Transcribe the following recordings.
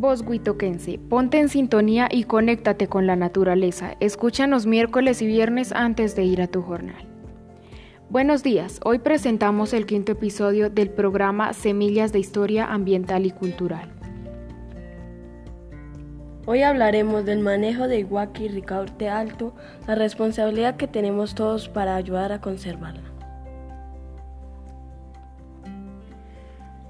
Voz Huitoquense, ponte en sintonía y conéctate con la naturaleza. Escúchanos miércoles y viernes antes de ir a tu jornal. Buenos días, hoy presentamos el quinto episodio del programa Semillas de Historia Ambiental y Cultural. Hoy hablaremos del manejo de Iguaki Ricaurte Alto, la responsabilidad que tenemos todos para ayudar a conservarla.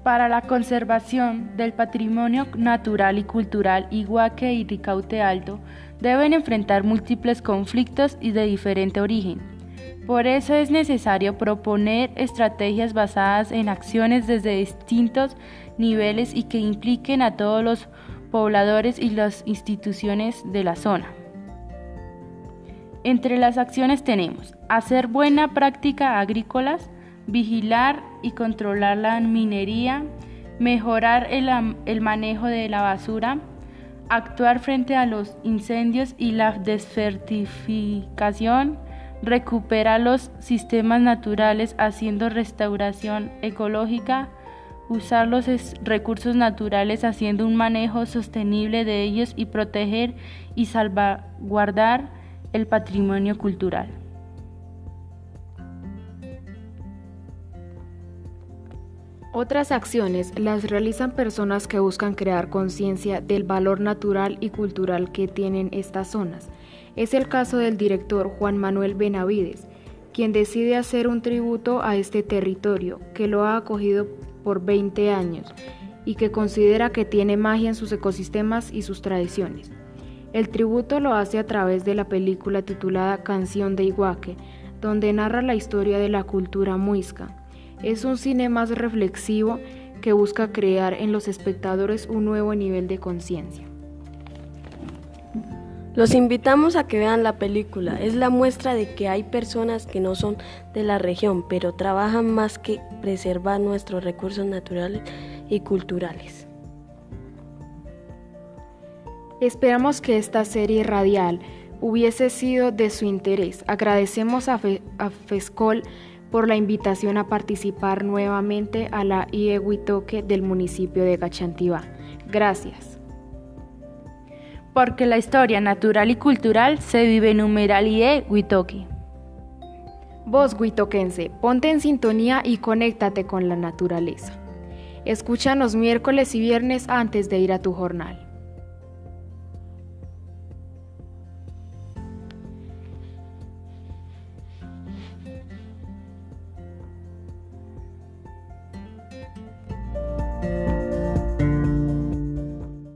Para la conservación del patrimonio natural y cultural Iguaque y Ricaute Alto deben enfrentar múltiples conflictos y de diferente origen. Por eso es necesario proponer estrategias basadas en acciones desde distintos niveles y que impliquen a todos los pobladores y las instituciones de la zona. Entre las acciones tenemos hacer buena práctica agrícolas, vigilar y controlar la minería, mejorar el, manejo de la basura, actuar frente a los incendios y la desfertificación, recuperar los sistemas naturales haciendo restauración ecológica, usar los recursos naturales haciendo un manejo sostenible de ellos y proteger y salvaguardar el patrimonio cultural. Otras acciones las realizan personas que buscan crear conciencia del valor natural y cultural que tienen estas zonas. Es el caso del director Juan Manuel Benavides, quien decide hacer un tributo a este territorio, que lo ha acogido por 20 años y que considera que tiene magia en sus ecosistemas y sus tradiciones. El tributo lo hace a través de la película titulada Canción de Iguaque, donde narra la historia de la cultura muisca es un cine más reflexivo que busca crear en los espectadores un nuevo nivel de conciencia. Los invitamos a que vean la película. Es la muestra de que hay personas que no son de la región, pero trabajan más que preservar nuestros recursos naturales y culturales. Esperamos que esta serie radial hubiese sido de su interés. Agradecemos a, FESCOL por la invitación a participar nuevamente a la IE Huitoque del municipio de Gachantivá. Gracias. Porque la historia natural y cultural se vive en Numeral IE Huitoque. Vos, huitoquense, ponte en sintonía y conéctate con la naturaleza. Escúchanos miércoles y viernes antes de ir a tu jornal.